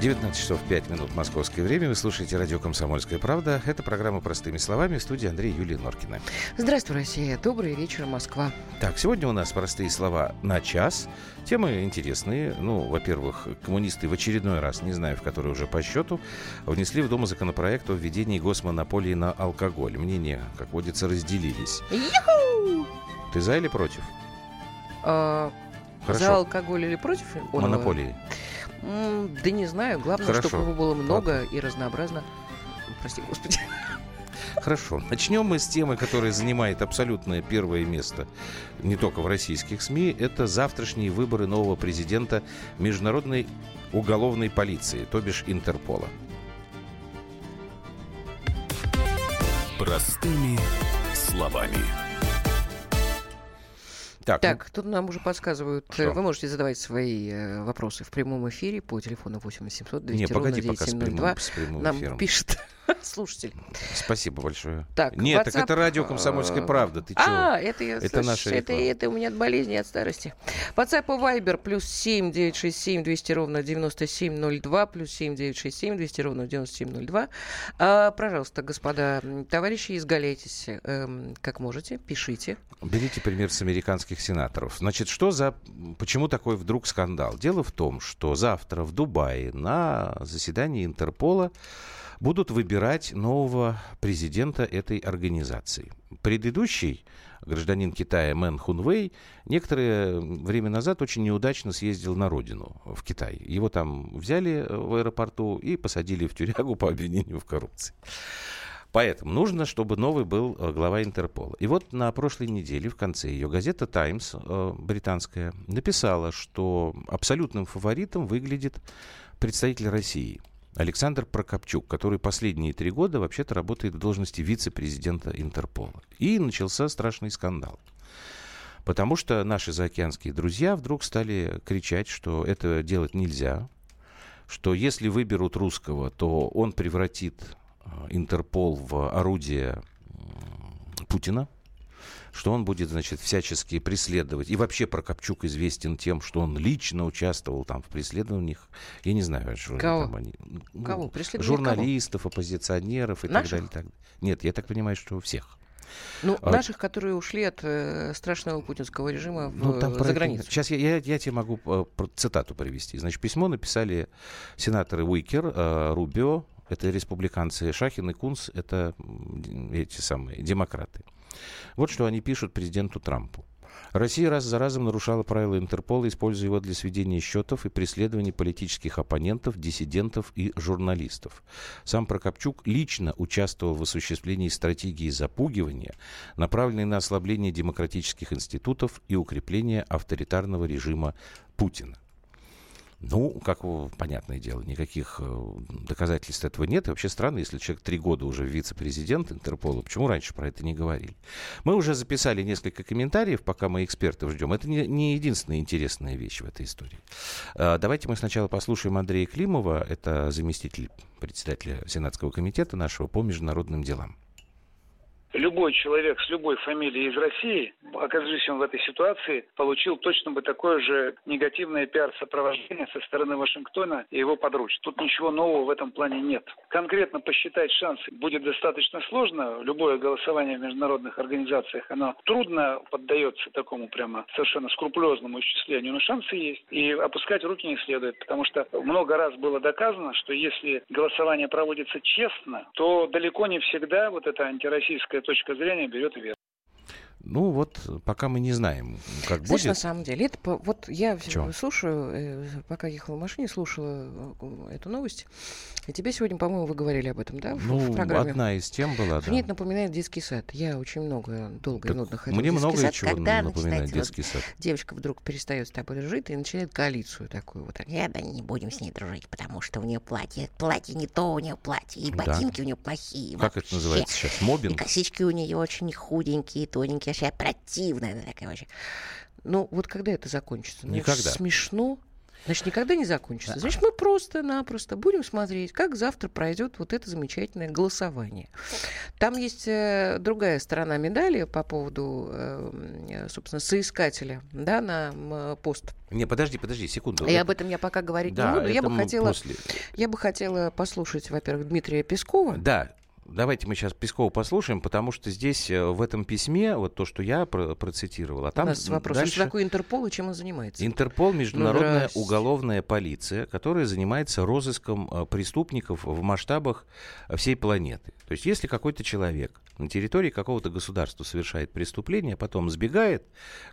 19 часов 5 минут московское время. Вы слушаете радио «Комсомольская правда». Это программа «Простыми словами» в студии Андрей Юлия Норкина. Здравствуй, Россия. Добрый вечер, Москва. Так, сегодня у нас «Простые слова» на час. Темы интересные. Ну, во-первых, коммунисты в очередной раз, не знаю, в который уже по счету, внесли в Думу законопроект о введении госмонополии на алкоголь. Мнения, как водится, разделились. Юху! Ты за или против? А, Хорошо. За алкоголь или против? Монополии. М, Да не знаю. Главное, Хорошо. чтобы его было много и разнообразно. Прости, господи. Хорошо. Начнем мы с темы, которая занимает абсолютное первое место не только в российских СМИ. Это завтрашние выборы нового президента Международной уголовной полиции, то бишь Интерпола. Простыми словами. Так, Так, тут нам уже подсказывают. э, Что? Вы можете задавать свои э, вопросы в прямом эфире по телефону 8 800 ну, 200 не, ровно погоди пока с 9702. прямым, с прямым Нам эфиром. пишет слушатель. Спасибо большое. Так, Нет, так WhatsApp, это радио «Комсомольская э, правда». Ты чего? А, это я Это наша это, это у меня от болезни, от старости. WhatsApp и Viber плюс 7 967 200 ровно 9702 плюс 7 967 200 ровно 9702. А, пожалуйста, господа товарищи, изгаляйтесь эм, как можете, пишите. Берите пример с американских сенаторов. Значит, что за... Почему такой вдруг скандал? Дело в том, что завтра в Дубае на заседании Интерпола будут выбирать нового президента этой организации. Предыдущий гражданин Китая Мэн Хунвей некоторое время назад очень неудачно съездил на родину, в Китай. Его там взяли э, в аэропорту и посадили в тюрягу по обвинению в коррупции. Поэтому нужно, чтобы новый был э, глава Интерпола. И вот на прошлой неделе, в конце ее, газета «Таймс» э, британская написала, что абсолютным фаворитом выглядит представитель России Александр Прокопчук, который последние три года вообще-то работает в должности вице-президента Интерпола. И начался страшный скандал. Потому что наши заокеанские друзья вдруг стали кричать, что это делать нельзя, что если выберут русского, то он превратит э, Интерпол в орудие Путина, что он будет, значит, всячески преследовать. И вообще Прокопчук известен тем, что он лично участвовал там в преследованиях. Я не знаю, что Кого? там они... ну, Кого? Преследование Журналистов, оппозиционеров и Наших? так далее. так. Нет, я так понимаю, что всех. Ну, А- наших, которые ушли от э, страшного путинского режима в, Ну, там про за это- границу. Сейчас я, я, я тебе могу э, про- цитату привести. Значит, письмо написали сенаторы Уикер, э, Рубио, это республиканцы, Шахин и Кунс, это эти самые демократы. Вот что они пишут президенту Трампу. Россия раз за разом нарушала правила Интерпола, используя его для сведения счетов и преследования политических оппонентов, диссидентов и журналистов. Сам Прокопчук лично участвовал в осуществлении стратегии запугивания, направленной на ослабление демократических институтов и укрепление авторитарного режима Путина. Ну, как понятное дело, никаких э, доказательств этого нет. И вообще странно, если человек три года уже вице-президент Интерпола, почему раньше про это не говорили? Мы уже записали несколько комментариев, пока мы экспертов ждем. Это не, не единственная интересная вещь в этой истории. А, Давайте мы сначала послушаем Андрея Климова, это заместитель председателя Сенатского комитета нашего по международным делам. Любой человек с любой фамилией из России, окажись он в этой ситуации, получил точно бы такое же негативное пиар-сопровождение со стороны Вашингтона и его подручных. Тут ничего нового в этом плане нет. Конкретно посчитать шансы будет достаточно сложно. Любое голосование в международных организациях, оно трудно поддается такому прямо совершенно скрупулезному исчислению, но шансы есть. И опускать руки не следует, потому что много раз было доказано, что если голосование проводится честно, то далеко не всегда вот эта антироссийская точка зрения берет верх. Ну вот, пока мы не знаем, как Знаешь, на будет. самом деле, это вот я Чё? слушаю, э, пока ехала в машине, слушала э, эту новость. И тебе сегодня, по-моему, вы говорили об этом, да, в, Ну, в программе? одна из тем была, да. Мне это напоминает детский сад. Я очень много, долго Так и нудно ходила Мне детский много сад. чего Когда напоминает начинается вот детский сад. девочка вдруг перестает с тобой жить и начинает коалицию такую вот. Нет, да не будем с ней дружить, потому что у нее платье. Платье не то у нее платье. И Да. ботинки у нее плохие. Как это вообще. называется сейчас? И Мобинг? косички у нее очень худенькие, тоненькие, вообще противная такая вообще. Ну, вот когда это закончится? Ну, Никогда. смешно. Значит, никогда не закончится. Значит, мы просто-напросто будем смотреть, как завтра пройдет вот это замечательное голосование. Там есть э, другая сторона медали по поводу, э, собственно, соискателя да, на м, пост. Не, подожди, подожди, секунду. И об этом я пока говорить Да, не буду. Я бы хотела, после. я бы хотела послушать, во-первых, Дмитрия Пескова. Да, давайте мы сейчас Пескова послушаем, потому что здесь э, в этом письме, вот то, что я про- процитировал, а там У нас вопрос, а дальше... что такое Интерпол и чем он занимается? Интерпол международная здрасте. уголовная полиция, которая занимается розыском э, преступников в масштабах всей планеты. То есть, если какой-то человек на территории какого-то государства совершает преступление, а потом сбегает,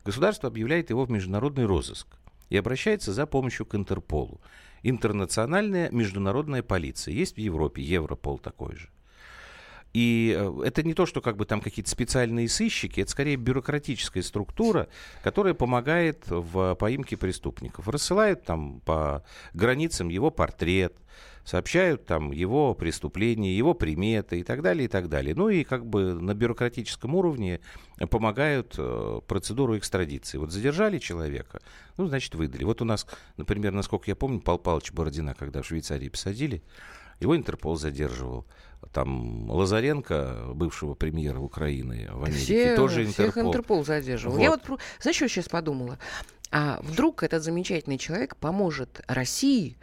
государство объявляет его в международный розыск и обращается за помощью к Интерполу. Интернациональная международная полиция. Есть в Европе Европол такой же. И э, это не то, что как бы там какие-то специальные сыщики, это скорее бюрократическая структура, которая помогает в поимке преступников. Рассылают там по границам его портрет, сообщают там его преступления, его приметы и так далее, и так далее. Ну и как бы на бюрократическом уровне помогают э, процедуру экстрадиции. Вот задержали человека, ну, значит, выдали. Вот у нас, например, насколько я помню, Пал Палыч Бородина, когда в Швейцарии посадили, его Интерпол задерживал. Там Лазаренко, бывшего премьера Украины в Америке, Все- тоже Всех Интерпол. Интерпол задерживал. Вот. Я вот, знаешь, что я сейчас подумала? А вдруг этот замечательный человек поможет России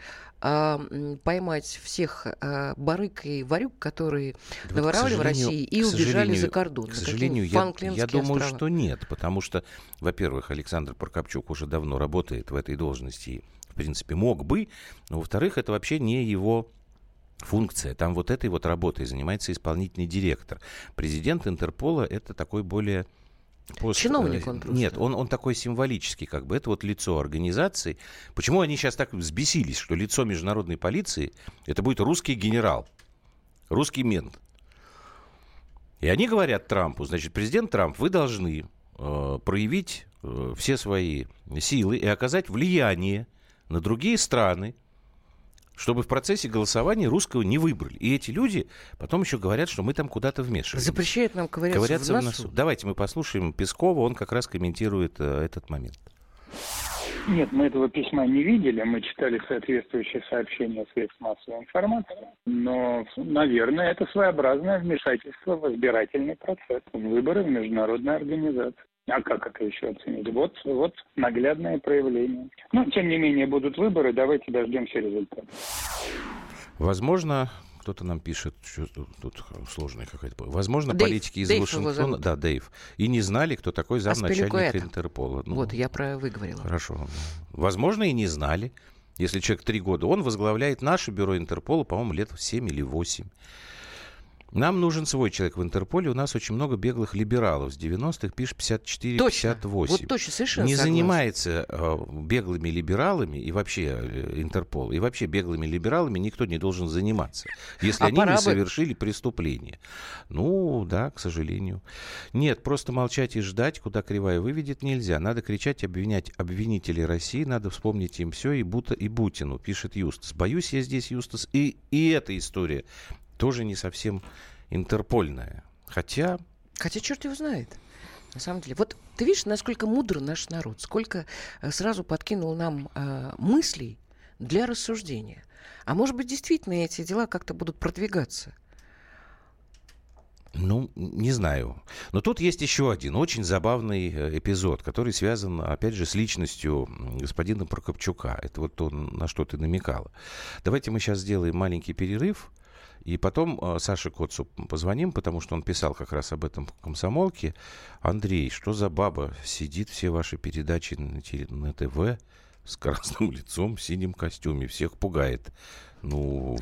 м, поймать всех а, барыг и варюк, которые Вот, к наворовали в сожалению- России и убежали за кордон. К сожалению, я, я думаю, острова. что нет, потому что, во-первых, Александр Прокопчук уже давно работает в этой должности в принципе, мог бы, но, во-вторых, это вообще не его функция. Там вот этой вот работой занимается исполнительный директор. Президент Интерпола это такой более пост- Чиновник э, он просто. Нет, он, он такой символический, как бы. Это вот лицо организации. Почему они сейчас так взбесились, что лицо международной полиции это будет русский генерал, русский мент. И они говорят Трампу, значит, президент Трамп, вы должны э, проявить э, все свои силы и оказать влияние на другие страны, чтобы в процессе голосования русского не выбрали. И эти люди потом еще говорят, что мы там куда-то вмешиваемся. Запрещает нам ковыряться, Ковыряться в в носу. носу. Давайте мы послушаем Пескова, он как раз комментирует э, этот момент. Нет, мы этого письма не видели, мы читали соответствующие сообщения средств массовой информации, но, наверное, это своеобразное вмешательство в избирательный процесс, в выборы в международной организации. А как это еще оценить? Вот, вот наглядное проявление. Но, тем не менее, будут выборы, давайте дождемся результата. Возможно, кто-то нам пишет, что тут, сложная какая-то... Возможно, Дэйв. политики из Дэйв Вашингтона... Да, Дэйв. И не знали, кто такой замначальника Аспиликуэта. Интерпола. Ну, Вот, я про выговорила. Хорошо. Возможно, и не знали. Если человек три года, он возглавляет наше бюро Интерпола, по-моему, лет 7 или 8. Нам нужен свой человек в Интерполе. У нас очень много беглых либералов. С 90-х пишет 54-58. Точно. Вот точно, совершенно не согласна. занимается э, беглыми либералами и вообще э, Интерпол, и вообще беглыми либералами никто не должен заниматься, если А они не бы. совершили преступление. Ну, да, к сожалению. Нет, просто молчать и ждать, куда кривая выведет, нельзя. Надо кричать, обвинять обвинителей России, надо вспомнить им все и Бута, и Бутину, пишет Юстас. Боюсь я здесь, Юстас, и, и эта история тоже не совсем интерпольная. Хотя, Хотя черт его знает. На самом деле. Вот ты видишь, насколько мудр наш народ, сколько э, сразу подкинул нам э, мыслей для рассуждения. А может быть, действительно эти дела как-то будут продвигаться. Ну, не знаю. Но тут есть еще один очень забавный э, эпизод, который связан, опять же, с личностью господина Прокопчука. Это вот то, на что ты намекала. Давайте мы сейчас сделаем маленький перерыв. И потом э, Саше Коцу позвоним, потому что он писал как раз об этом в комсомолке. Андрей, что за баба сидит все ваши передачи на, на ТВ с красным лицом в синем костюме, всех пугает. Ну,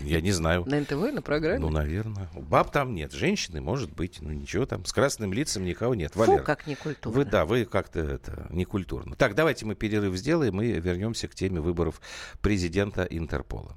я не знаю. На НТВ, на программе. Ну, наверное. Баб там нет. Женщины, может быть. Ну, ничего там. С красным лицом никого нет. Фу, Валер, как некультурно. вы, да, вы как-то это, некультурно. Так, давайте мы перерыв сделаем и вернемся к теме выборов президента Интерпола.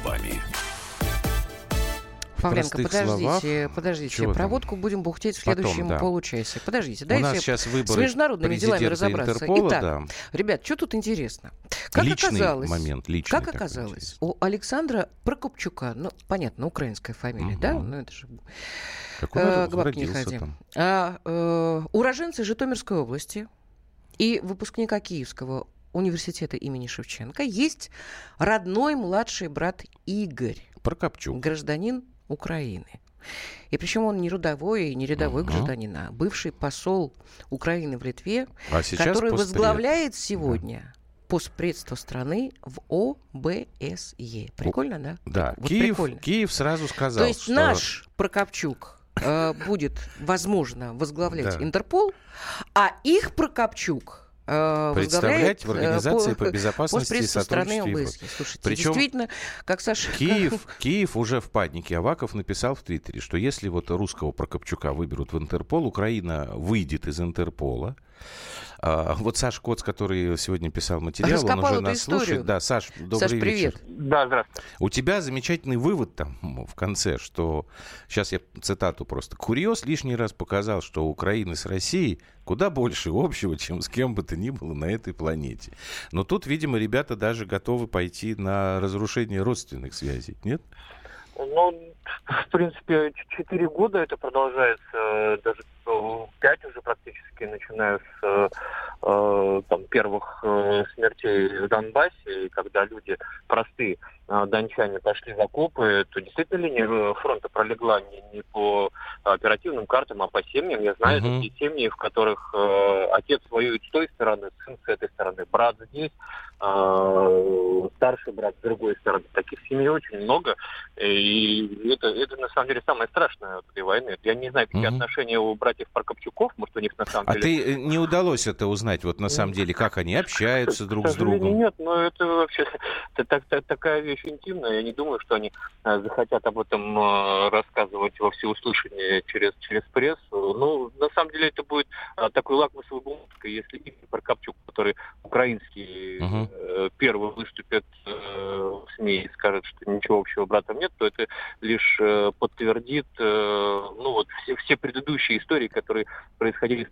Словами. Павленко, подождите, словах. подождите. Чего там? Проводку будем бухтеть в Потом, следующем да. получасе. Подождите, У дайте нас сейчас с выборы международными делами разобраться. Интерпола, Итак, да. ребят, что тут интересно? Как личный оказалось, момент, личный как оказалось, у Александра Прокопчука, ну, понятно, украинская фамилия, да? Мгм. Ну, это же Как он э, к бабке не родился ходи. там. А, э, уроженцы Житомирской области и выпускника Киевского университета имени Шевченко есть родной младший брат Игорь, Прокопчук. гражданин Украины. И причем он не рядовой и не рядовой Мгм. гражданин, а бывший посол Украины в Литве, А который постпред. возглавляет сегодня постпредство страны в ОБСЕ. Прикольно, да? Да, Вот Киев, прикольно. Киев сразу сказал, То есть что... наш Прокопчук э, будет, возможно, возглавлять Да. Интерпол, а их Прокопчук Представлять возглавляет, в Организации э, по безопасности и сотрудничеству. Слушайте, Причем действительно, как Саша... Киев, Киев уже в панике. Аваков написал в Твиттере, что если вот русского Прокопчука выберут в Интерпол, Украина выйдет из Интерпола. А, вот Саш Коц, который сегодня писал материал, он Раскопал уже эту нас историю. слушает. Да, Саш, добрый Саш, вечер. привет. Да, здравствуйте. У тебя замечательный вывод там в конце, что сейчас я цитату просто. Курьез лишний раз показал, что у Украины с Россией куда больше общего, чем с кем бы то ни было на этой планете. Но тут, видимо, ребята даже готовы пойти на разрушение родственных связей, нет? Ну, в принципе, четыре года это продолжается, даже э, пять уже практически, начиная с э, э, там, первых э, смертей в Донбассе, когда люди, простые дончане, пошли в окопы, то действительно линия э, фронта пролегла не, не по оперативным картам, а по семьям. Я знаю Мгм. такие семьи, в которых э, отец воюет с той стороны, сын с этой стороны, брат здесь, э, старший брат с другой стороны. Таких семей очень много. И это, это на самом деле самое страшное от этой войны. Я не знаю, какие Мгм. отношения у братьев Прокопчуков, может, у них на самом А деле... ты э, не удалось это узнать, вот на самом деле, как они общаются друг с другом? Нет, но это вообще это так- так- такая вещь интимная. Я не думаю, что они э, захотят об этом э, рассказывать во всеуслышание через, через прессу. Ну, на самом деле, это будет э, такой лакмусовой бумажкой, если Игорь Прокопчук, который украинский, э, первый выступит в СМИ и скажет, что ничего общего братом нет, то это лишь подтвердит ну, вот все, все предыдущие истории, которые происходили с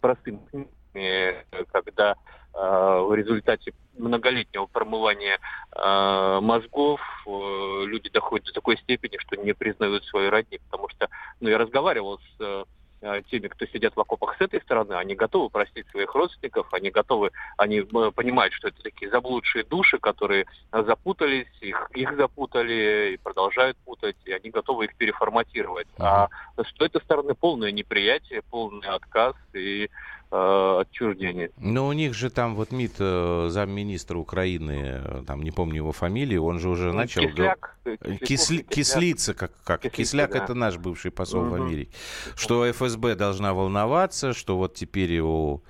э, когда в результате многолетнего промывания э, мозгов э, люди доходят до такой степени, что не признают свои родни, потому что, ну, я разговаривал с э, э, теми, кто сидят в окопах с этой стороны, они готовы простить своих родственников, они готовы, они э, понимают, что это такие заблудшие души, которые э, запутались, их, их запутали и продолжают путать, и они готовы их переформатировать. А с той стороны полное неприятие, полный отказ и э, отчуждение. Но у них же там вот МИД, э, замминистра Украины, э, там не помню его фамилии, он же уже Ну, начал... Кисляк, Кисли-. Кислица, как, как. Кислица, Кисляк да. это наш бывший посол в Мгм. Америке. Что ФСБ должна волноваться, что вот теперь у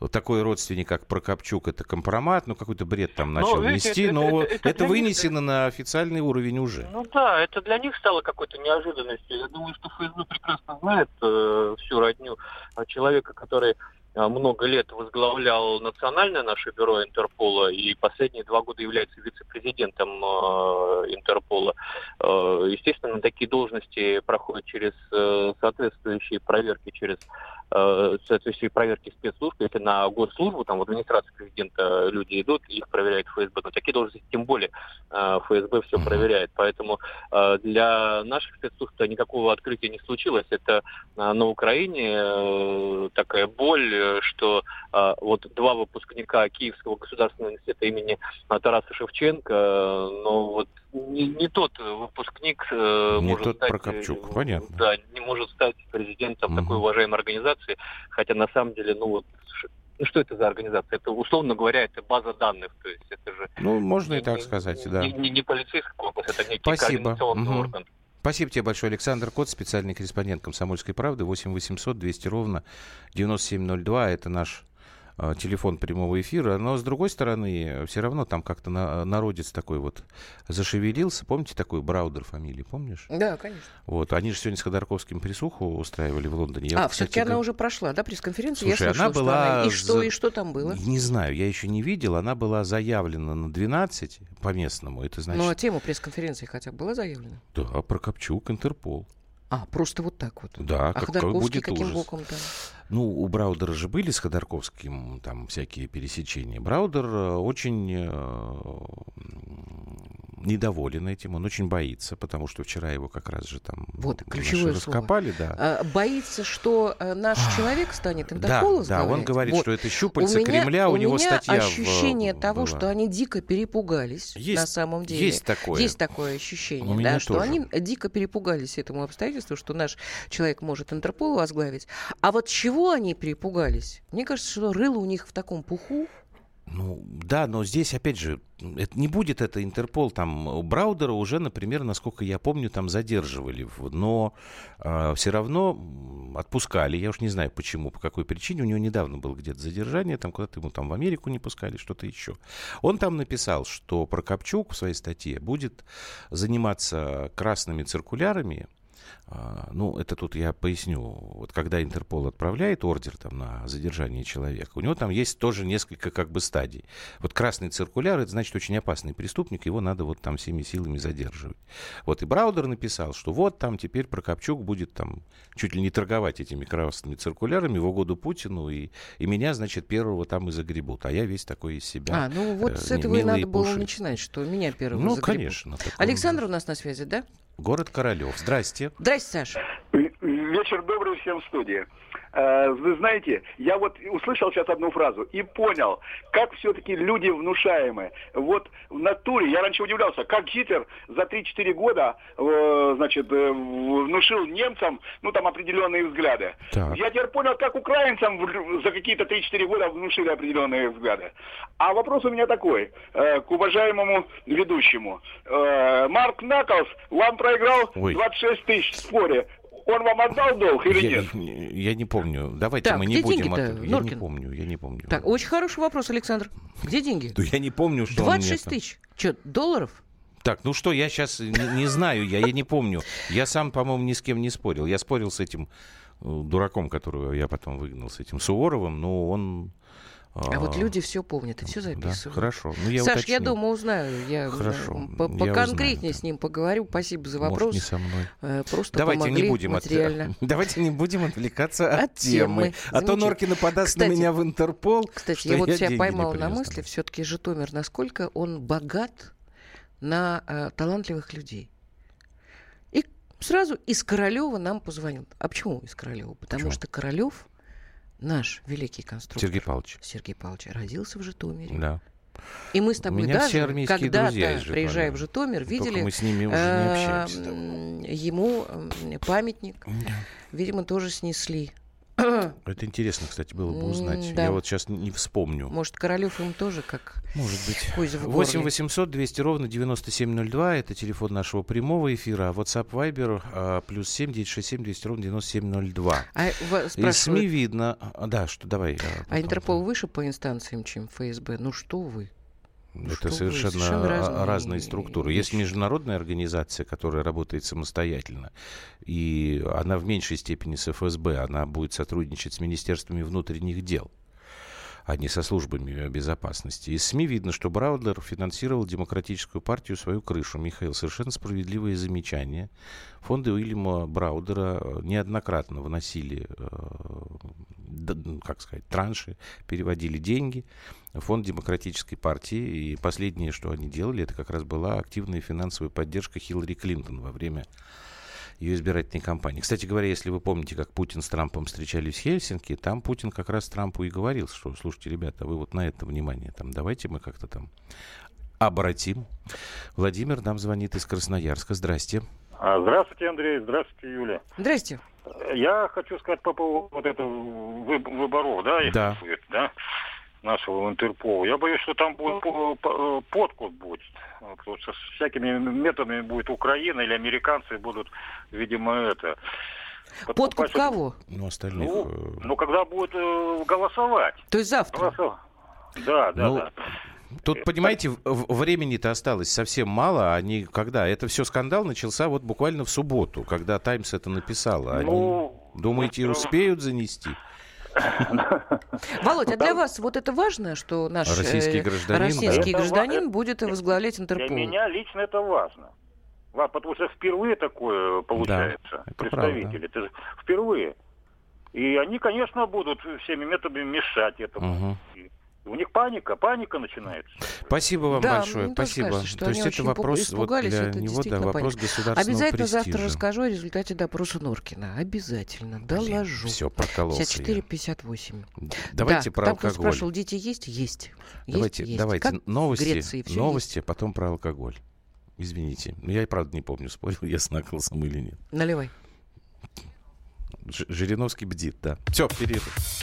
вот такой родственник, как Прокопчук, это компромат, ну какой-то бред там Ну, начал видите, нести, это- но это- это, это для них- вынесено на официальный уровень уже. Ну да, это для них стало какой-то неожиданностью. Я думаю, что ФСБ прекрасно знает э, всю родню человека, который много лет возглавлял национальное наше бюро Интерпола и последние два года является вице-президентом э, Интерпола. Э, естественно, такие должности проходят через э, соответствующие проверки, через э, соответствующие проверки спецслужб. Если на госслужбу, там в администрацию президента люди идут, их проверяет ФСБ. Но такие должности тем более э, ФСБ все проверяет. Поэтому э, для наших спецслужб никакого открытия не случилось. Это э, на Украине э, такая боль, что э, вот два выпускника Киевского государственного университета имени Тараса Шевченко, э, но вот не, не тот выпускник э, Не может тот стать, Прокопчук, э, понятно. Да, не может стать президентом Мгм. такой уважаемой организации, хотя на самом деле, ну вот ну что это за организация? Это, условно говоря, это база данных, то есть это же... Ну, можно не, и так не, сказать, не, да. Не, не, не полицейский корпус, это некий Спасибо. координационный Мгм. орган. Спасибо тебе большое, Александр Кот, специальный корреспондент «Комсомольской правды». 8 800 200 ровно 9702. Это наш телефон прямого эфира. Но, с другой стороны, все равно там как-то на- народец такой вот зашевелился. Помните такой Браудер фамилии, помнишь? Да, конечно. Вот. Они же сегодня с Ходорковским присуху устраивали в Лондоне. Я а, вот, все-таки она уже прошла, да, пресс-конференцию? Слушай, я она слышала, что была она- И что, за- и что там было? Не знаю, я еще не видел. Она была заявлена на 12 по местному. Это значит... Ну, а тема пресс-конференции хотя бы была заявлена? Да, Прокопчук, Интерпол. А, просто вот так вот. Да, а как- Ходорковский будет каким ужас. боком там? Ну, у Браудера же были с Ходорковским там всякие пересечения. Браудер э, очень э, недоволен этим, он очень боится, потому что вчера его как раз же там Вот, ключевое слово. раскопали, да. А, боится, что э, наш человек станет Да, Интерполу да, он говорит, Вот. что это щупальца у меня, Кремля, у, него меня статья в- ощущение того, была. что они дико перепугались Есть- на самом деле. есть такое. Есть такое ощущение, У да, что тоже. они дико перепугались этому обстоятельству, что наш человек может Интерпол возглавить. А вот чего они перепугались? Мне кажется, что рыло у них в таком пуху. Ну, да, но здесь, опять же, это, не будет это Интерпол. Там у Браудера уже, например, насколько я помню, там задерживали. Но все равно отпускали. Я уж не знаю, почему, по какой причине. У него недавно было где-то задержание. Там куда-то ему там в Америку не пускали, что-то еще. Он там написал, что Прокопчук в своей статье будет заниматься красными циркулярами, а, Ну, это тут я поясню. Вот когда Интерпол отправляет ордер там, на задержание человека, у него там есть тоже несколько как бы стадий. Вот красный циркуляр, это значит очень опасный преступник, его надо вот там всеми силами задерживать. Вот и Браудер написал, что вот там теперь Прокопчук будет там чуть ли не торговать этими красными циркулярами в угоду Путину, и, и меня, значит, первого там и загребут, а я весь такой из себя. А, ну вот э, с этого и надо и было начинать, что меня первого Ну, загребут. конечно. такое Александр у нас на связи, да? Город Королев. Здрасте. Здрасте, Саша. Вечер добрый всем в студии. Э, Вы знаете, я вот услышал сейчас одну фразу и понял, как все-таки люди внушаемые. Вот в натуре, я раньше удивлялся, как Гитлер за 3-4 года, э, значит, э, внушил немцам, ну, там, определенные взгляды. Так. Я теперь понял, как украинцам за какие-то 3-4 года внушили определенные взгляды. А вопрос у меня такой, к уважаемому ведущему. Марк Наклс вам проиграл Ой. 26 тысяч в споре. Он вам отдал долг или я, нет? я не помню. Давайте Так, мы где не будем. от- Я не Норкин? помню, я не помню. Так, очень хороший вопрос, Александр. Где деньги? Да я не помню, что он мне 26 там- тысяч. Что, долларов? Так, ну что, я сейчас не, не знаю, я, я не помню. Я сам, по-моему, ни с кем не спорил. Я спорил с этим э, дураком, которого я потом выгнал, с этим Суворовым, но он... А вот люди все помнят и все Да, записывают. хорошо. Ну, я Саш, уточню. я дома узнаю. Я Хорошо, по- я поконкретнее да. с ним поговорю. Спасибо за Может, вопрос. не со мной. Э, Просто Давайте помогли не будем от- материально. Давайте не будем отвлекаться от, От темы. А то. Норкина подаст на Кстати, меня в Интерпол. Кстати, я вот себя деньги не поймала на мысли, все-таки Житомир, насколько он богат на э, талантливых людей. И сразу из Королева нам позвонил. А почему из Королева? Потому Почему? что Королев, наш великий конструктор, Сергей Павлович. Сергей Павлович, родился в Житомире. Да. И мы с У тобой меня все даже, армейские когда друзья из приезжая в. Житомир, Только видели мы с ними уже не э, общаемся. ему памятник, видимо, тоже снесли. Это интересно, кстати, было бы узнать. Да. Я вот сейчас не вспомню. Может, Королев им тоже как Может быть. кость в 8 горле. 800 200 ровно 9702. Это телефон нашего прямого эфира. А WhatsApp Viber а, плюс 7 967 200 ровно 9702. А, Из СМИ видно... а, Да, что давай. а потом. Интерпол выше по инстанциям, чем ФСБ? Ну что вы? Ну, Это совершенно, совершенно разные, разные структуры. Есть международная организация, которая работает самостоятельно. И она в меньшей степени с ФСБ. Она будет сотрудничать с Министерствами внутренних дел а не со службами безопасности. Из СМИ видно, что Браудер финансировал демократическую партию свою крышу. Михаил, совершенно справедливое замечание. Фонды Уильяма Браудера э, неоднократно выносили, э, как сказать, транши, переводили деньги в фонд демократической партии. И последнее, что они делали, это как раз была активная финансовая поддержка Хиллари Клинтон во время ее избирательной кампании. Кстати говоря, если вы помните, как Путин с Трампом встречались в Хельсинки, там Путин как раз Трампу и говорил, что, слушайте, ребята, вы вот на это внимание, там, давайте мы как-то там обратим. Владимир нам звонит из Красноярска. Здрасте. А, Здравствуйте, Андрей. Здравствуйте, Юля. Здрасте. Я хочу сказать по поводу вот этого выб- выборов, да, Да. будет, да, нашего Интерпола. Я боюсь, что там будет по- по- подкуп будет. Потому что с всякими методами будет Украина или американцы будут, видимо, это... Подкуп подкупать- кого? Ну, остальных... Ну, э, ну, когда будут э, голосовать. То есть завтра? Голосов- Да, да, Ну, да. Тут, понимаете, в- в- времени-то осталось совсем мало. Они когда? Это все скандал начался вот буквально в субботу, когда Таймс это написала. Они, Ну, думаете, это- успеют занести? Володь, а для вас вот это важно, что наш э, Российский гражданин, российский да. гражданин Это будет возглавлять Для Интерпол? меня лично это важно. Ва- Потому что впервые такое получается. это представители. Это же впервые. И они, конечно, будут всеми методами мешать этому. Мгм. У них паника, паника начинается. Спасибо вам Да, большое. Спасибо. кажется, что То есть это вопрос вот для это него, да, вопрос понятно. государственного Обязательно престижа. завтра расскажу о результате допроса Норкина. Обязательно. Доложу. Все, прокололся 54-58. я. Давайте да, про там кто алкоголь. спрашивал, дети есть? Есть. Есть, Давайте, есть. давайте Как новости, Греции новости, а потом про алкоголь. Извините, Ну, я и правда не помню, спорил я с Наклсом или нет. есть. Наливай. Ж- Жириновский бдит, да. Все, перерыв.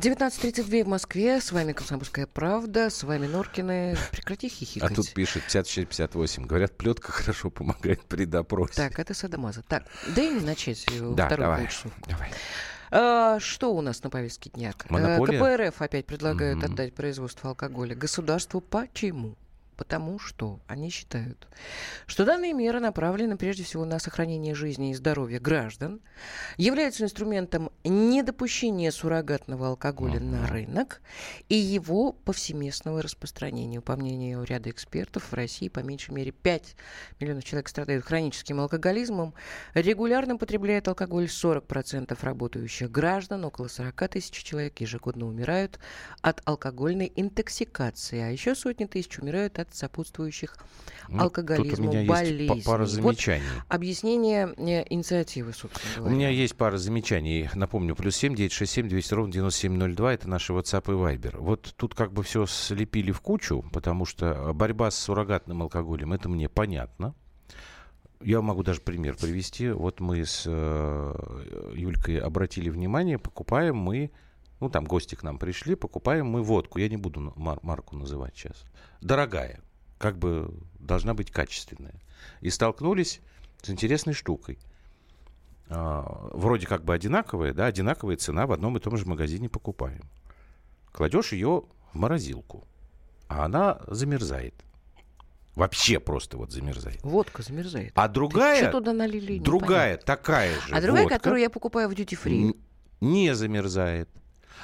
19.32 в Москве. С вами «Комсомольская правда». С вами Норкины. Прекрати А хихикать. тут пишет 56-58. Говорят, плетка хорошо помогает при допросе. Так, это Садомаза. Так, дай мне начать э, да, вторую давай, полчасу. давай. А, что у нас на повестке дня? Э, Монополия? КПРФ опять предлагают Мгм. отдать производство алкоголя государству. Почему? Потому что они считают, что данные меры направлены прежде всего на сохранение жизни и здоровья граждан, являются инструментом недопущения суррогатного алкоголя на рынок и его повсеместного распространения. По мнению ряда экспертов, в России по меньшей мере 5 миллионов человек страдают хроническим алкоголизмом. Регулярно потребляет алкоголь 40% работающих граждан, около 40 тысяч человек ежегодно умирают от алкогольной интоксикации, а еще сотни тысяч умирают от сопутствующих Ну, алкоголизму, у па- пара Вот замечаний. объяснение э, инициативы, собственно У говоря. меня есть пара замечаний. Напомню, плюс 7 967 200 ровно 9702. Это наши WhatsApp и Viber. Вот тут как бы все слепили в кучу, потому что борьба с суррогатным алкоголем, это мне понятно. Я могу даже пример привести. Вот мы с э, Юлькой обратили внимание, покупаем мы, ну там гости к нам пришли, покупаем мы водку. Я не буду мар- марку называть сейчас. Дорогая, как бы должна быть качественная. И столкнулись с интересной штукой а, вроде как бы одинаковая, да, одинаковая цена в одном и том же магазине покупаем. Кладешь ее в морозилку, а она замерзает. Вообще просто вот замерзает. Водка замерзает. А другая, Что туда налили? другая непонятно. такая же А другая, водка которую я покупаю в duty free. не замерзает.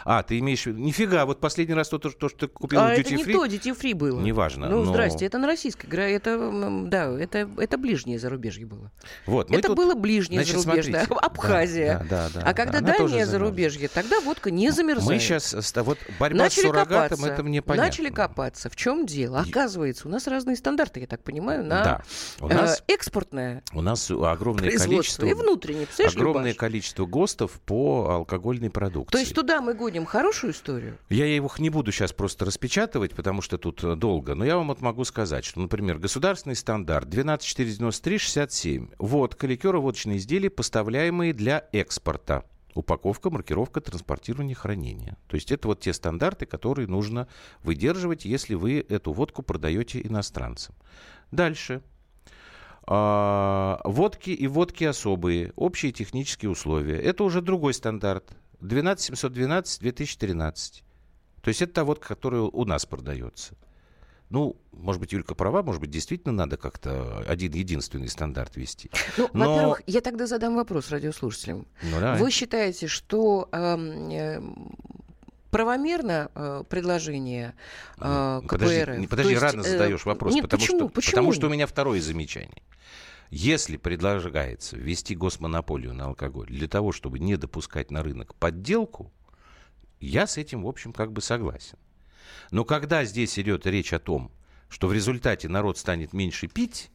А, ты имеешь. Нифига, вот последний раз то, то, то, что ты купил А в это duty не free... то, duty free было. Неважно, Ну, но- здрасте, это на российской игре. Это, да, это, это ближнее зарубежье было. Вот, это тут- было ближнее Значит, зарубежное, смотрите. Абхазия. Да, да, да, а когда тоже дальнее зарубежье, тогда водка не замерзает. Мы сейчас... Вот борьба Начали с суррогатом, копаться. это мне понятно. Начали копаться. В чем дело? Оказывается, у нас разные стандарты, я так понимаю, на Да. У э, нас- экспортное У нас огромное количество... и внутреннее. Огромное Любаш? количество ГОСТов по алкогольной продукции. То есть туда мы гоним хорошую историю? Я его не буду сейчас просто распечатывать, потому что тут э, долго. Но я вам вот могу сказать, что, например, государственный стандарт 12493-67. Водка, ликеро-водочные изделия, поставляемые для экспорта. Упаковка, маркировка, транспортирование, хранение. То есть это вот те стандарты, которые нужно выдерживать, если вы эту водку продаете иностранцам. Дальше. А, водки и водки особые, общие технические условия. Это уже другой стандарт. 12712 2013. То есть это та водка, которая у нас продается. Ну, может быть, Юлька права, может быть, действительно надо как-то один единственный стандарт вести. Ну, Но- во-первых, я тогда задам вопрос радиослушателям. Ну, давай. Вы считаете, что эм, эм, правомерно э, предложение э, КПРФ? Подожди, подожди есть, рано э, задаешь вопрос, Нет, потому, почему? что, почему? потому что у меня второе замечание. Если предлагается ввести госмонополию на алкоголь для того, чтобы не допускать на рынок подделку, я с этим, в общем, как бы согласен. Но когда здесь идет речь о том, что в результате народ станет меньше пить,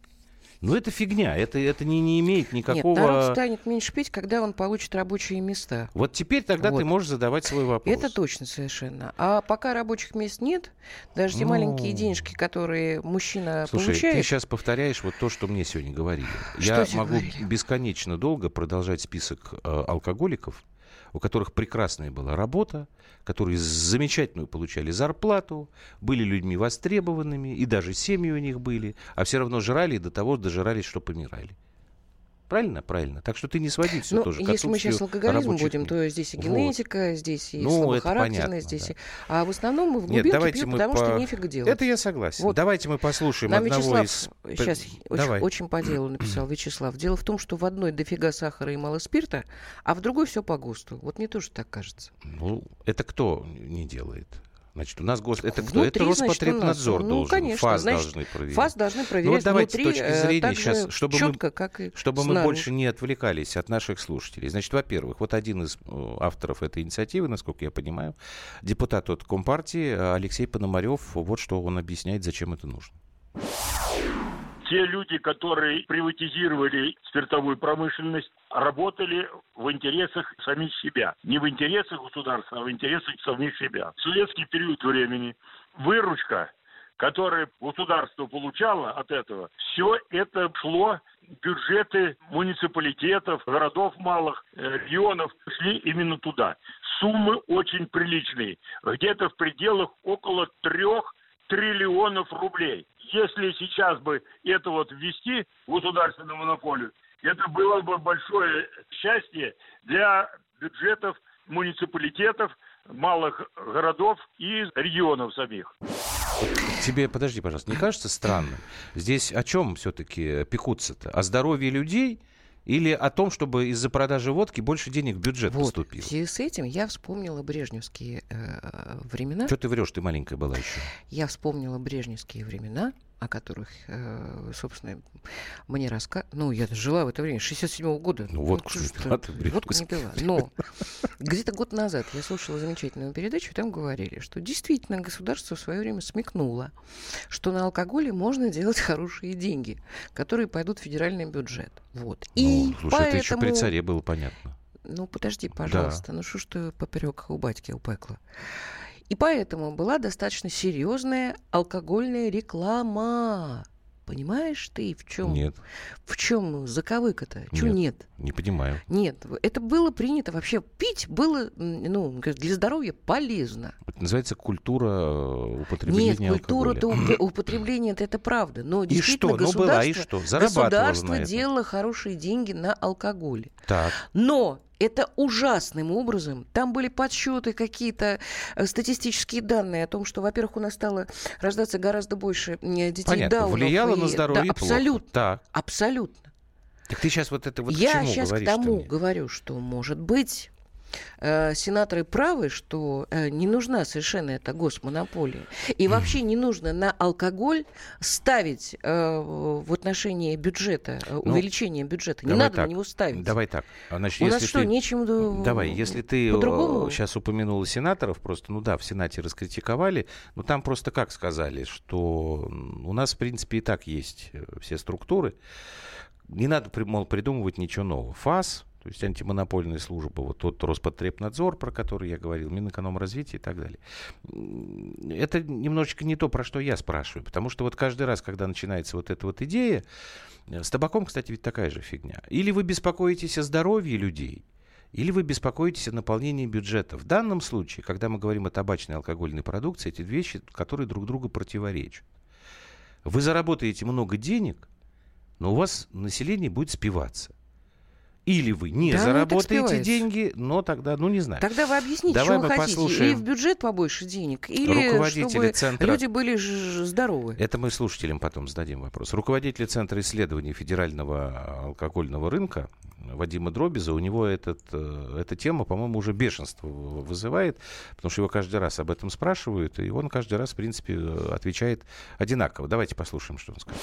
ну это фигня, это, это не, не имеет никакого... Нет, народ станет меньше пить, когда он получит рабочие места. Вот теперь тогда Вот. ты можешь задавать свой вопрос. Это точно совершенно. А пока рабочих мест нет, даже те Ну. маленькие денежки, которые мужчина Слушай, получает... ты сейчас повторяешь вот то, что мне сегодня говорили. Что Я могу говорили? бесконечно долго продолжать список э, алкоголиков, у которых прекрасная была работа, которые замечательную получали зарплату, были людьми востребованными, и даже семьи у них были, а все равно жрали и до того дожирались, что помирали. Правильно? Правильно. Так что ты не своди все Ну, тоже если мы сейчас алкоголизм будем, то здесь и Вот. генетика, здесь и Ну, понятно, здесь да. и... А в основном мы в Нет, глубинке давайте пьем, мы потому по- что нефига делать. Это я согласен. Вот. Давайте мы послушаем Нам одного Вячеслав из... сейчас Давай. очень, очень по делу написал Вячеслав. Дело в том, что в одной дофига сахара и мало спирта, а в другой все по ГОСТу. Вот мне тоже так кажется. Ну, это кто не делает? Значит, у нас гос... Это кто? Внутри, это у нас. Роспотребнадзор Ну, должен. конечно, ФАС значит, должны проверять. ФАС должны проверять Ну, вот давайте внутри, с точки э, зрения сейчас, чтобы четко, мы, как и чтобы мы больше не отвлекались от наших слушателей. Значит, во-первых, вот один из э, авторов этой инициативы, насколько я понимаю, депутат от Компартии э, Алексей Пономарев, вот что он объясняет, зачем это нужно. Те люди, которые приватизировали спиртовую промышленность, работали в интересах самих себя. Не в интересах государства, а в интересах самих себя. В советский период времени выручка, которую государство получало от этого, все это шло бюджеты муниципалитетов, городов малых, э, регионов, шли именно туда. Суммы очень приличные, где-то в пределах около трех триллионов рублей. Если сейчас бы это вот ввести в государственную монополию, это было бы большое счастье для бюджетов муниципалитетов, малых городов и регионов самих. Тебе, подожди, пожалуйста, не кажется странным? Здесь о чем все-таки пекутся-то? О здоровье людей или о том, чтобы из-за продажи водки больше денег в бюджет Вот. В поступило? связи с этим я вспомнила брежневские э, времена. Что ты врешь, ты маленькая была еще. Я вспомнила брежневские времена, о которых, э, собственно, мне рассказывали. Ну, я жила в это время, 67 года. Ну, водку ж не пила, ты, Водку не пила. Но где-то год назад я слушала замечательную передачу, и там говорили, что действительно государство в свое время смекнуло, что на алкоголе можно делать хорошие деньги, которые пойдут в федеральный бюджет. Вот. И ну, слушай, это еще при поэтому- царе было понятно. ну, подожди, пожалуйста. Ну, что ж ты поперек у батьки упекла? И поэтому была достаточно серьезная алкогольная реклама. Понимаешь ты, в чем? Нет. В чем заковыка-то? Чего Нет. нет? Не понимаю. Нет, это было принято вообще. Пить было, ну, для здоровья полезно. Это называется культура э, употребления Нет, культура-то алкоголя. употребления это правда. Но И что? Ну, была, и государство, что? Зарабатывала государство делало хорошие деньги на алкоголе. Так. Но это ужасным образом. Там были подсчеты, какие-то э, статистические данные о том, что, во-первых, у нас стало рождаться гораздо больше детей Понятно. Даунов Влияло и- на здоровье Да, абсолютно. Так. Абсолютно. Так ты сейчас вот это вот к Я чему сейчас к говоришь-то тому мне? говорю, что, может быть, э, сенаторы правы, что э, не нужна совершенно эта госмонополия. И вообще не нужно на алкоголь ставить э, в отношении бюджета, э, Ну, увеличение бюджета. Не надо так. на него ставить. Давай так. А, Значит, У нас что, ты- нечем Давай, если ты по-другому? сейчас упомянула сенаторов, просто, ну да, в Сенате раскритиковали, но там просто как сказали, что у нас, в принципе, и так есть все структуры. Не надо, мол, придумывать ничего нового. ФАС, то есть антимонопольная служба, вот тот Роспотребнадзор, про который я говорил, Минэкономразвитие и так далее. Это немножечко не то, про что я спрашиваю, потому что вот каждый раз, когда начинается вот эта вот идея, э, с табаком, кстати, ведь такая же фигня. Или вы беспокоитесь о здоровье людей, или вы беспокоитесь о наполнении бюджета. В данном случае, когда мы говорим о табачной и алкогольной продукции, эти две вещи, которые друг другу противоречат. Вы заработаете много денег, но у вас население будет спиваться. Или вы не Да, так заработаете деньги, но тогда, ну не знаю. Тогда вы объясните, Давай что вы мы хотите. послушаем Или в бюджет побольше денег, или чтобы центра- люди были здоровы. Это мы слушателям потом зададим вопрос. Руководитель Центра исследований федерального алкогольного рынка Вадима Дробиза, у него этот, э, эта тема, по-моему, уже бешенство вызывает, потому что его каждый раз об этом спрашивают, и он каждый раз, в принципе, э, отвечает одинаково. Давайте послушаем, что он скажет.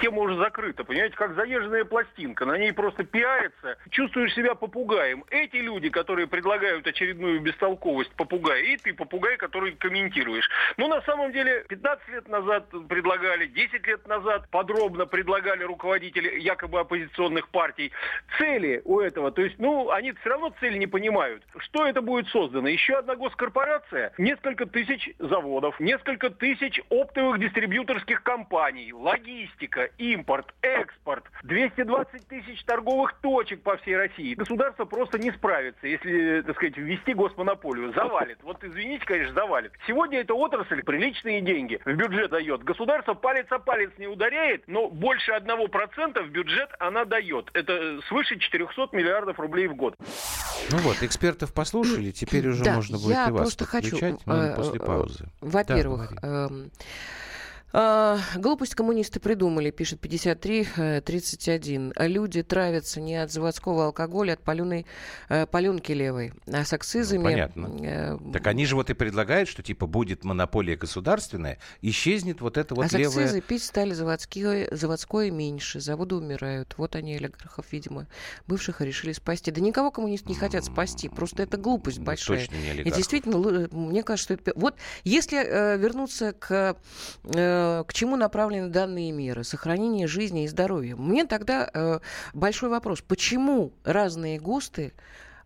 Тема уже закрыта, понимаете, как заезженная пластинка. На ней просто пиарится. Чувствуешь себя попугаем. Эти люди, которые предлагают очередную бестолковость попугая, и ты попугай, который комментируешь. Ну, на самом деле, 15 лет назад предлагали, 10 лет назад подробно предлагали руководители якобы оппозиционных партий цели у этого. То есть, ну, они все равно цели не понимают. Что это будет создано? Еще одна госкорпорация, несколько тысяч заводов, несколько тысяч оптовых дистрибьюторских компаний, логистика, импорт, экспорт, 220 тысяч торговых точек по всей России. Государство просто не справится, если, так сказать, ввести госмонополию. Завалит. Вот извините, конечно, завалит. Сегодня эта отрасль приличные деньги в бюджет дает. Государство палец о палец не ударяет, но больше 1% в бюджет она дает. Это свыше 400 миллиардов рублей в год. Ну вот, экспертов послушали, теперь уже Да, можно будет я и вас просто хочу, но э, после э, паузы. Во-первых, Да, а, глупость коммунисты придумали, пишет 53-31. Люди травятся не от заводского алкоголя, а от паленой, э, паленки левой. А с акцизами... Понятно. э, Так они же вот и предлагают, что типа будет монополия государственная, исчезнет вот это вот а с левое... акцизы пить стали заводские, заводское меньше, заводы умирают. Вот они, олигархов, видимо, бывших решили спасти. Да никого коммунисты не хотят спасти, просто это глупость Ну, большая. точно не И олигархов. действительно, лу- мне кажется, что это... Вот если э, вернуться к, э, к чему направлены данные меры, сохранение жизни и здоровья, мне тогда э, большой вопрос, почему разные ГОСТы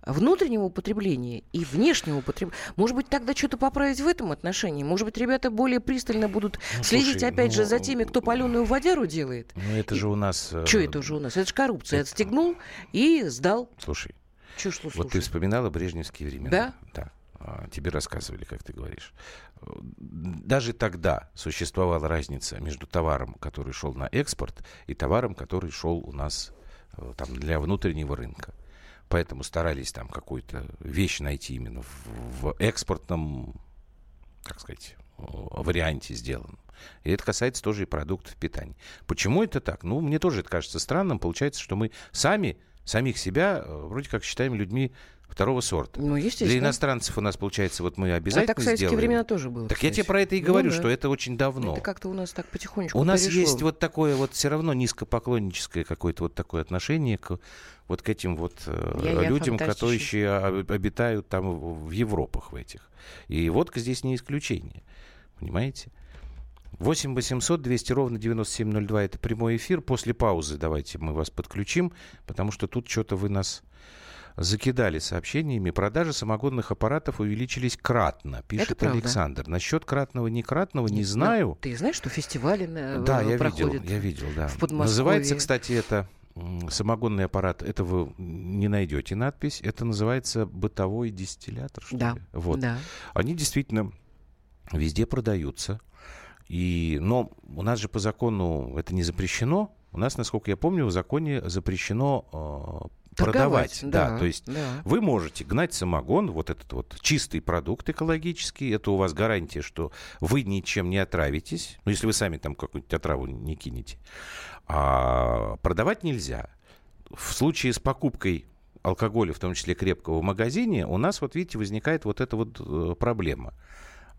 внутреннего употребления и внешнего употребления. Может быть, тогда что-то поправить в этом отношении? Может быть, ребята более пристально будут Ну, следить, слушай, опять же, ну, за теми, кто паленую водяру делает? Ну это же у нас... э, Что это уже у нас? Это же коррупция. Отстегнул и сдал. Слушай, ж тут вот ты вспоминала брежневские времена. Да? Да. А, Тебе рассказывали, как ты говоришь. Даже тогда существовала разница между товаром, который шел на экспорт, и товаром, который шел у нас э, там, для внутреннего рынка. Поэтому старались там какую-то вещь найти именно в, в экспортном, как сказать, варианте сделанном. И это касается тоже и продуктов питания. Почему это так? Ну, мне тоже это кажется странным. Получается, что мы сами, самих себя, э, вроде как считаем людьми второго сорта. Ну, Для естественно. иностранцев у нас, получается, вот мы А обязательно так в советские сделаем. времена тоже было. Так я кстати. тебе про это и Ну говорю, да. что это очень давно. Это как-то у нас так потихонечку У нас перешло. есть вот такое вот все равно низкопоклонническое какое-то вот такое отношение к вот к этим вот э, Я-я людям, которые еще об- обитают там в в Европах в этих. И водка здесь не исключение. Понимаете? 8 800 200 ровно 9702 это прямой эфир. После паузы давайте мы вас подключим, потому что тут что-то вы нас закидали сообщениями. Продажи самогонных аппаратов увеличились кратно, пишет правда. Александр. Насчет кратного, не кратного, не Ну, знаю. Ты знаешь, что фестивали на- Да, я проходят видел, я видел, да. в Подмосковье? Называется, кстати, это самогонный аппарат. Это вы не найдете надпись. Это называется бытовой дистиллятор, что Да, ли? Вот. да. Они действительно везде продаются. И, но у нас же по закону это не запрещено. У нас, насколько я помню, в законе запрещено э, продавать. Да, да, то есть да. вы можете гнать самогон, вот этот вот чистый продукт экологический, это у вас гарантия, что вы ничем не отравитесь, ну, если вы сами там какую-нибудь отраву не кинете. А продавать нельзя. В случае с покупкой алкоголя, в том числе крепкого в магазине, у нас, вот видите, возникает вот эта вот э, проблема.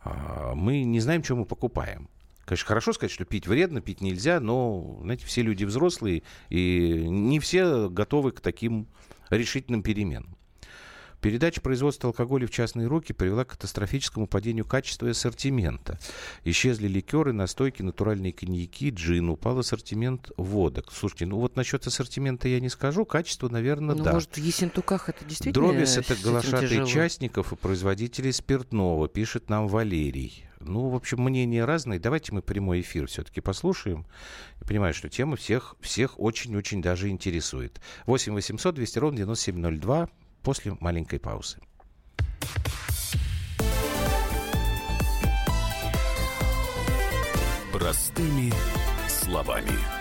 А, Мы не знаем, что мы покупаем. Конечно, хорошо сказать, что пить вредно, пить нельзя, но, знаете, все люди взрослые, и не все готовы к таким решительным переменам. Передача производства алкоголя в частные руки привела к катастрофическому падению качества и ассортимента. Исчезли ликеры, настойки, натуральные коньяки, джин. Упал ассортимент водок. Слушайте, ну вот насчет ассортимента я не скажу. Качество, наверное, Ну, да. может, в Ессентуках это действительно Дробис это глашатый частников и производителей спиртного, пишет нам Валерий. Ну, в общем, мнения разные. Давайте мы прямой эфир все-таки послушаем. Я понимаю, что тема всех, всех очень-очень даже интересует. 8 800 200 ровно 9702 после маленькой паузы. Простыми словами.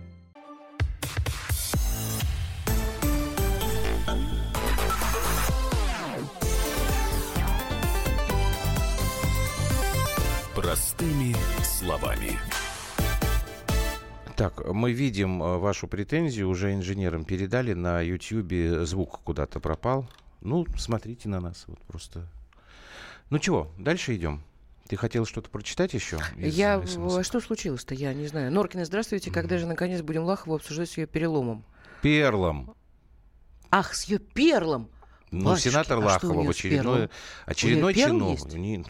Простыми словами. Так, мы видим э, вашу претензию, уже инженерам передали, на YouTube звук куда-то пропал. Ну, смотрите на нас, вот просто. Ну чего, дальше идем. Ты хотел что-то прочитать еще? из Я... СМС? Что случилось-то? Я не знаю. Норкина, здравствуйте. Когда же, наконец, будем Лахову обсуждать с ее переломом? Перлом. Ах, с ее перлом! Ну, Батюшки, сенатор а Лахова в очередной, очередной чиновник. Не-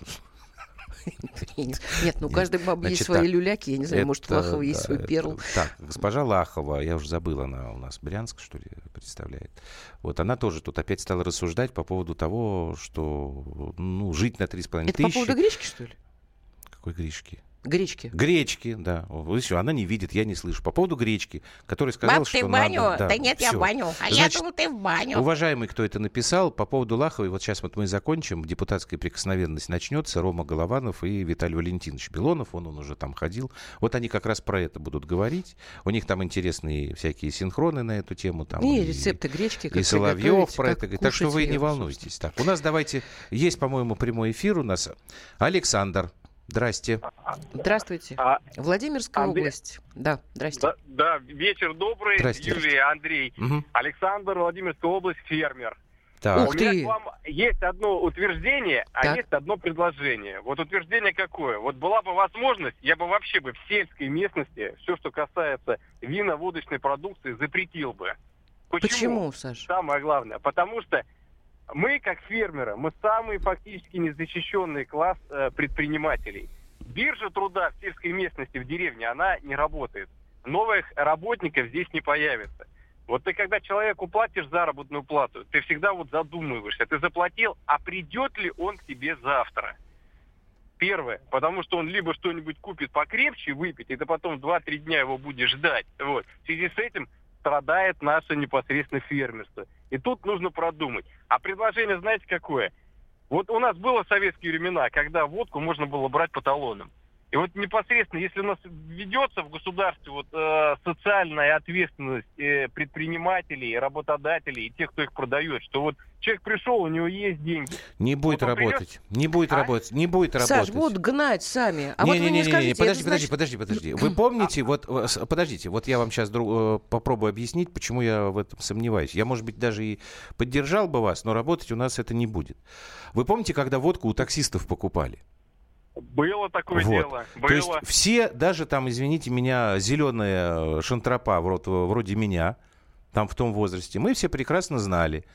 Нет, ну, у каждой бабы есть свои люляки. Я не знаю, может, Лахова есть свой перл. Так, госпожа Лахова, я уже забыл, она у нас Брянск, что ли, представляет. Вот она тоже тут опять стала рассуждать по поводу того, что, ну, жить на 3,5 Это по тысячи... поводу гречки, что ли? Какой гречки? Гречки. Гречки, да. Вот еще она не видит, я не слышу. По поводу гречки, который сказал, Баб, что ты в баню? надо... Да нет, я в баню. А я Значит, думал, ты в баню. Уважаемый, кто это написал, по поводу Лаховой, вот сейчас вот мы закончим, депутатская прикосновенность начнется, Рома Голованов и Виталий Валентинович Белонов, он, он уже там ходил. Вот они как раз про это будут говорить. У них там интересные всякие синхроны на эту тему. Там, И рецепты гречки, как И Соловьев про как это говорит. Так что вы не волнуйтесь. Так, у нас давайте, есть, по-моему, прямой эфир у нас. Александр, здрасте. Здравствуйте. А, Владимирская Андрей- область. Да, здрасте. Да, да, вечер добрый, Здрасте. Юлия, Андрей. Мгм. Александр, Владимирская область, фермер. Так. Ух У меня ты! к вам есть одно утверждение, а Так. есть одно предложение. Вот утверждение какое? Вот была бы возможность, я бы вообще бы в сельской местности все, что касается вино-водочной продукции, запретил бы. Почему, Саш? Самое главное, потому что мы, как фермеры, мы самый фактически незащищенный класс э, предпринимателей. Биржа труда в сельской местности, в деревне, она не работает. Новых работников здесь не появится. Вот ты когда человеку платишь заработную плату, ты всегда вот задумываешься, ты заплатил, а придет ли он к тебе завтра? Первое, потому что он либо что-нибудь купит покрепче выпить, и ты потом 2-3 дня его будешь ждать. Вот. В связи с этим страдает наше непосредственно фермерство. И тут нужно продумать. А предложение, знаете, какое? Вот у нас было советские времена, когда водку можно было брать по талонам. И вот непосредственно, если у нас ведется в государстве вот, э, социальная ответственность э, предпринимателей, работодателей и тех, кто их продает, что вот человек пришел, у него есть деньги. Не будет Вот работать. Не будет А? работать. Не будет работать. Саш, будут гнать сами. А вот вы мне Не-не-не-не, скажите, подожди, это подожди, значит- подожди, подожди. Вы помните, вот, э, подождите, вот я вам сейчас попробую объяснить, почему я в этом сомневаюсь. Я, может быть, даже и поддержал бы вас, но работать у нас это не будет. Вы помните, когда водку у таксистов покупали? Было такое Вот. дело. Было. То есть все, даже там, извините меня, зеленые шантропа вроде, вроде меня, там в том возрасте, мы все прекрасно знали.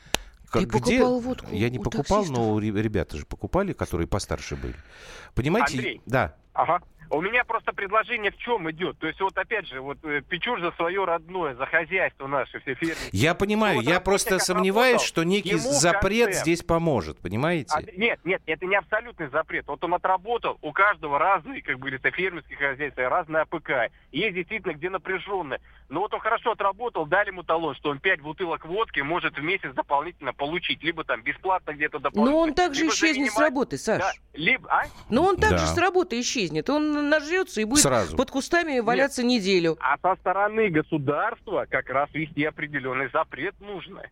Ты покупал водку Я не у покупал, таксистов? но ре- ребята же покупали, которые постарше были. Понимаете? Андрей. Да. Ага. У меня просто предложение в чем идет. То есть вот опять же, вот э, печешь за свое родное, за хозяйство наше, все фермеры. Я понимаю, Ну, вот я просто сомневаюсь, отработал, что некий запрет концепт. здесь поможет, понимаете? А, нет, нет, это не абсолютный запрет. Вот он отработал, у каждого разный, как говорится, фермерские хозяйства, разная АПК. Есть действительно где напряженно. Но вот он хорошо отработал, дали ему талон, что он 5 бутылок водки может в месяц дополнительно получить. Либо там бесплатно где-то дополнительно. Но он также исчезнет с занимать- работы, Саш. Да, либо, а? Но он также Да. с работы исчезнет. Он нажрется и будет Сразу. под кустами валяться неделю. А со стороны государства как раз вести определенный запрет нужно.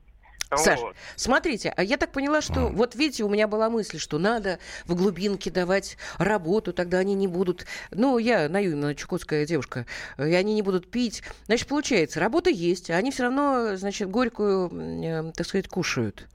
Саш, Вот. смотрите, а я так поняла, что вот видите, у меня была мысль, что надо в глубинке давать работу, тогда они не будут. Ну, я наивная чукотская девушка, и они не будут пить. Значит, получается, работа есть, а они все равно, значит, горькую, э, так сказать, кушают.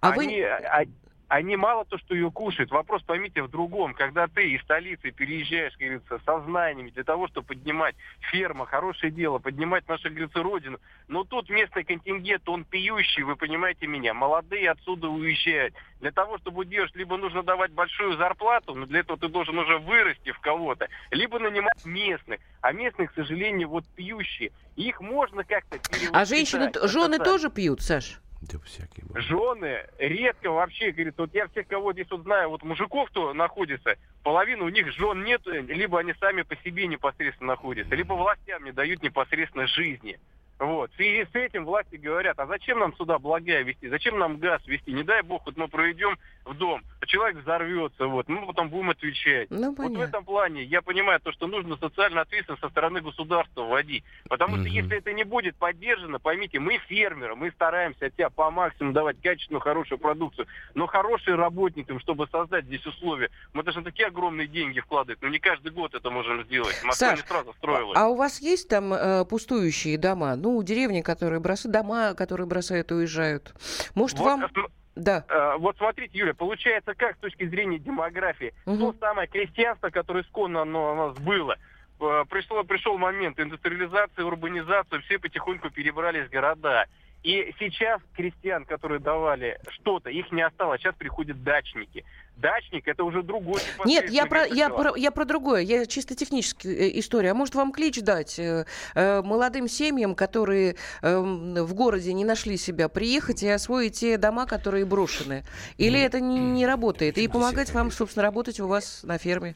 А они, вы... они мало то, что ее кушают. Вопрос, поймите, в другом. Когда ты из столицы переезжаешь, как говорится, со знаниями для того, чтобы поднимать ферма, хорошее дело, поднимать нашу, как говорится, родину. Но тут местный контингент, он пьющий, вы понимаете меня. Молодые отсюда уезжают. Для того, чтобы удержать, либо нужно давать большую зарплату, но для этого ты должен уже вырасти в кого-то, либо нанимать местных. А местные, к сожалению, вот пьющие. Их можно как-то А женщины, жены тоже пьют, Саш? Да всякие бывают. Жены редко вообще, говорит, вот я всех, кого здесь вот знаю, вот мужиков, кто находится, половину у них жен нет, либо они сами по себе непосредственно находятся, либо властям не дают непосредственно жизни. Вот. В связи с этим власти говорят, а зачем нам сюда благая вести, зачем нам газ вести? Не дай бог, вот мы проведем в дом, а человек взорвется, вот, мы потом будем отвечать. Ну, вот в этом плане я понимаю то, что нужно социальную ответственность со стороны государства вводить. Потому что если это не будет поддержано, поймите, мы фермеры, мы стараемся от себя по максимуму давать качественную, хорошую продукцию, но хорошим работникам, чтобы создать здесь условия, мы должны такие огромные деньги вкладывать, но не каждый год это можем сделать. Москва Саш, не сразу строилась. А у вас есть там э, пустующие дома? Ну, деревни, которые бросают, дома, которые бросают и уезжают. Может, Вот, вам... э, Да. э, вот смотрите, Юля, получается как с точки зрения демографии? То самое крестьянство, которое исконно оно у нас было, э, пришло, пришел момент индустриализации, урбанизации, все потихоньку перебрались в города. И сейчас крестьян, которые давали что-то, их не осталось. Сейчас приходят дачники. Дачник это уже другой. Нет, я про, я, про, я про другое. Я чисто техническая э, история. А может, вам клич дать э, э, молодым семьям, которые э, в городе не нашли себя, приехать и освоить те дома, которые брошены? Или это не, не работает? И помогать вам, собственно, работать у вас на ферме?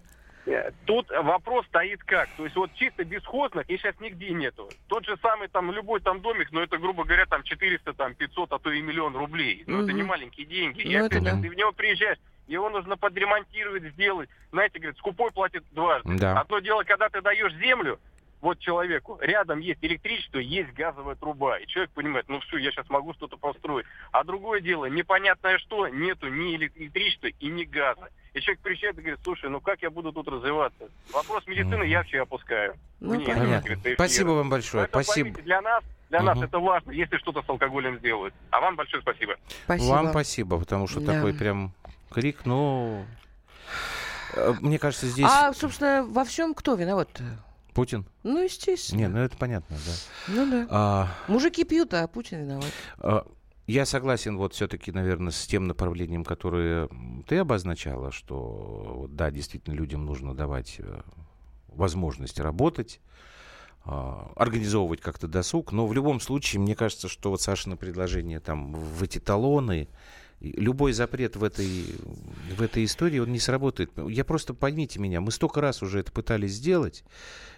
Тут вопрос стоит как. То есть вот чисто бесхозных их сейчас нигде нету. Тот же самый там любой там домик, но это, грубо говоря, там 400, там 500, а то и миллион рублей. Но это Мгм. не маленькие деньги. Ну, И это опять да. ты в него приезжаешь, его нужно подремонтировать, сделать. Знаете, говорит, скупой платит дважды. Да. Одно дело, когда ты даешь землю, вот человеку, рядом есть электричество, есть газовая труба. И человек понимает, ну все, я сейчас могу что-то построить. А другое дело, непонятное что, нету ни электричества и ни газа. И человек приезжает и говорит, слушай, ну как я буду тут развиваться? Вопрос медицины я вообще опускаю. Ну, Вне, понятно. эфира. Спасибо вам большое. Поэтому, Спасибо. поймите, для нас, для нас Мгм. это важно, если что-то с алкоголем сделают. А вам большое спасибо. Вам спасибо, потому что Да. такой прям крик, ну... э, Мне кажется, здесь А, собственно, во всем кто виноват? Путин. Ну, естественно. Не, ну это понятно, да. Ну да. А, Мужики пьют, а Путин виноват. а, Я согласен вот все-таки, наверное, с тем направлением, которое ты обозначала, что да, действительно людям нужно давать э, возможность работать, а, организовывать как-то досуг, но в любом случае, мне кажется, что вот Сашина предложение там в эти талоны, любой запрет в этой, в этой истории, он не сработает. Я просто, поймите меня, мы столько раз уже это пытались сделать,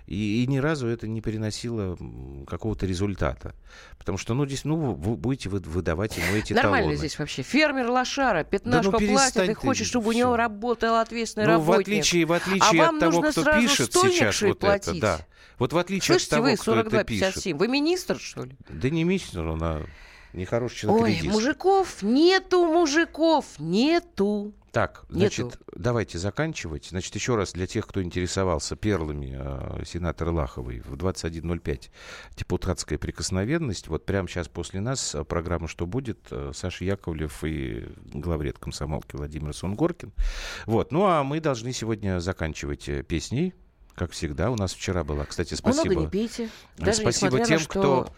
и, и ни разу это не переносило какого-то результата. Потому что, ну, здесь, ну, вы будете вы- выдавать ему эти Нормально талоны. здесь вообще. Фермер лошара, пятнашку ну, перестань платит и ты, хочет, чтобы у всё. него работал ответственный Ну, в работник. отличие, в отличие а от того, кто пишет сейчас вот это, платить? да. Вот в отличие Слышите, от того, вы кто это пишет. 42-57, вы министр, что ли? Да не министр, он а, нехороший человек. Ой, редист. мужиков нету, мужиков нету. Так, Нету. значит, давайте заканчивать. Значит, еще раз для тех, кто интересовался перлами э, сенатора Лаховой в 21.05 депутатская прикосновенность. Вот прямо сейчас после нас э, программа «Что будет?» э, Саша Яковлев и главред комсомолки Владимир Сунгоркин. Вот. Ну, а мы должны сегодня заканчивать э, песней. Как всегда, у нас вчера была, кстати, спасибо. Много не пейте. Даже Спасибо тем, на что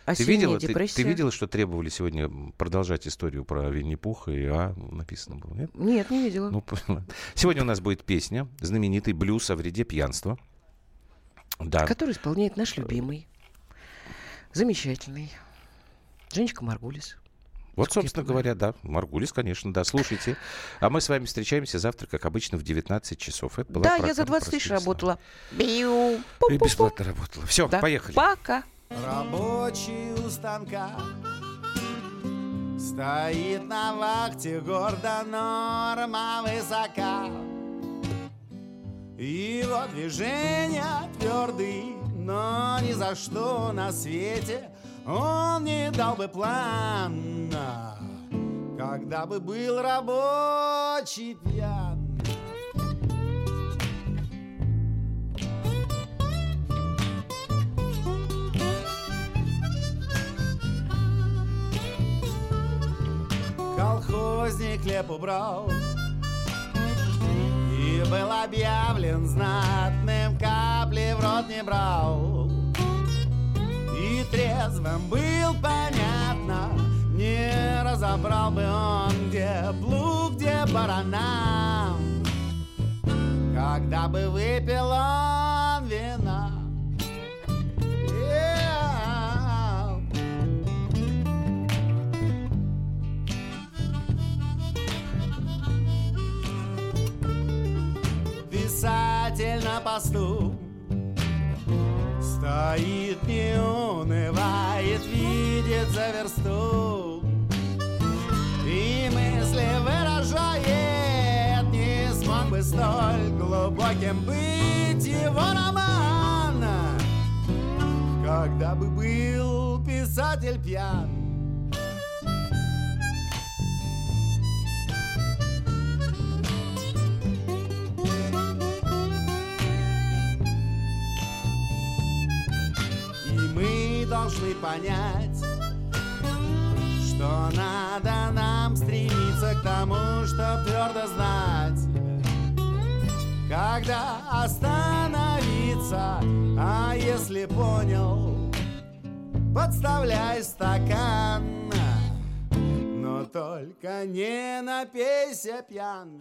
кто... Ты видела, ты, депрессия. ты видела, что требовали сегодня продолжать историю про Винни-Пуха и А написано было, нет? Нет, не видела. Ну. Сегодня у нас будет песня, знаменитый блюз о вреде пьянства. Да. Который исполняет наш любимый, замечательный Женечка Маргулис. Вот, собственно говоря, да, Маргулис, конечно, да, слушайте. А мы с вами встречаемся завтра, как обычно, в 19 часов. Это была Да, я за программа 20 тысяч работала. Биу. И бесплатно работала. Все, Да. поехали. Пока. Рабочий у станка Стоит на вахте гордо норма высока Его движения твердый, но ни за что на свете Он не дал бы плана Когда бы был рабочий пьян. Колхозник хлеб убрал И был объявлен знатным Капли в рот не брал трезвым был, понятно. Не разобрал бы он, где плуг, где барана. Когда бы выпил он вина. Писатель на посту. Стоит, не унывает, видит за версту. И мысли выражает Не смог бы столь глубоким быть его роман. Когда бы был писатель пьян должны понять, что надо нам стремиться к тому, чтоб твердо знать, когда остановиться, а если понял, подставляй стакан, но только не напейся пьян.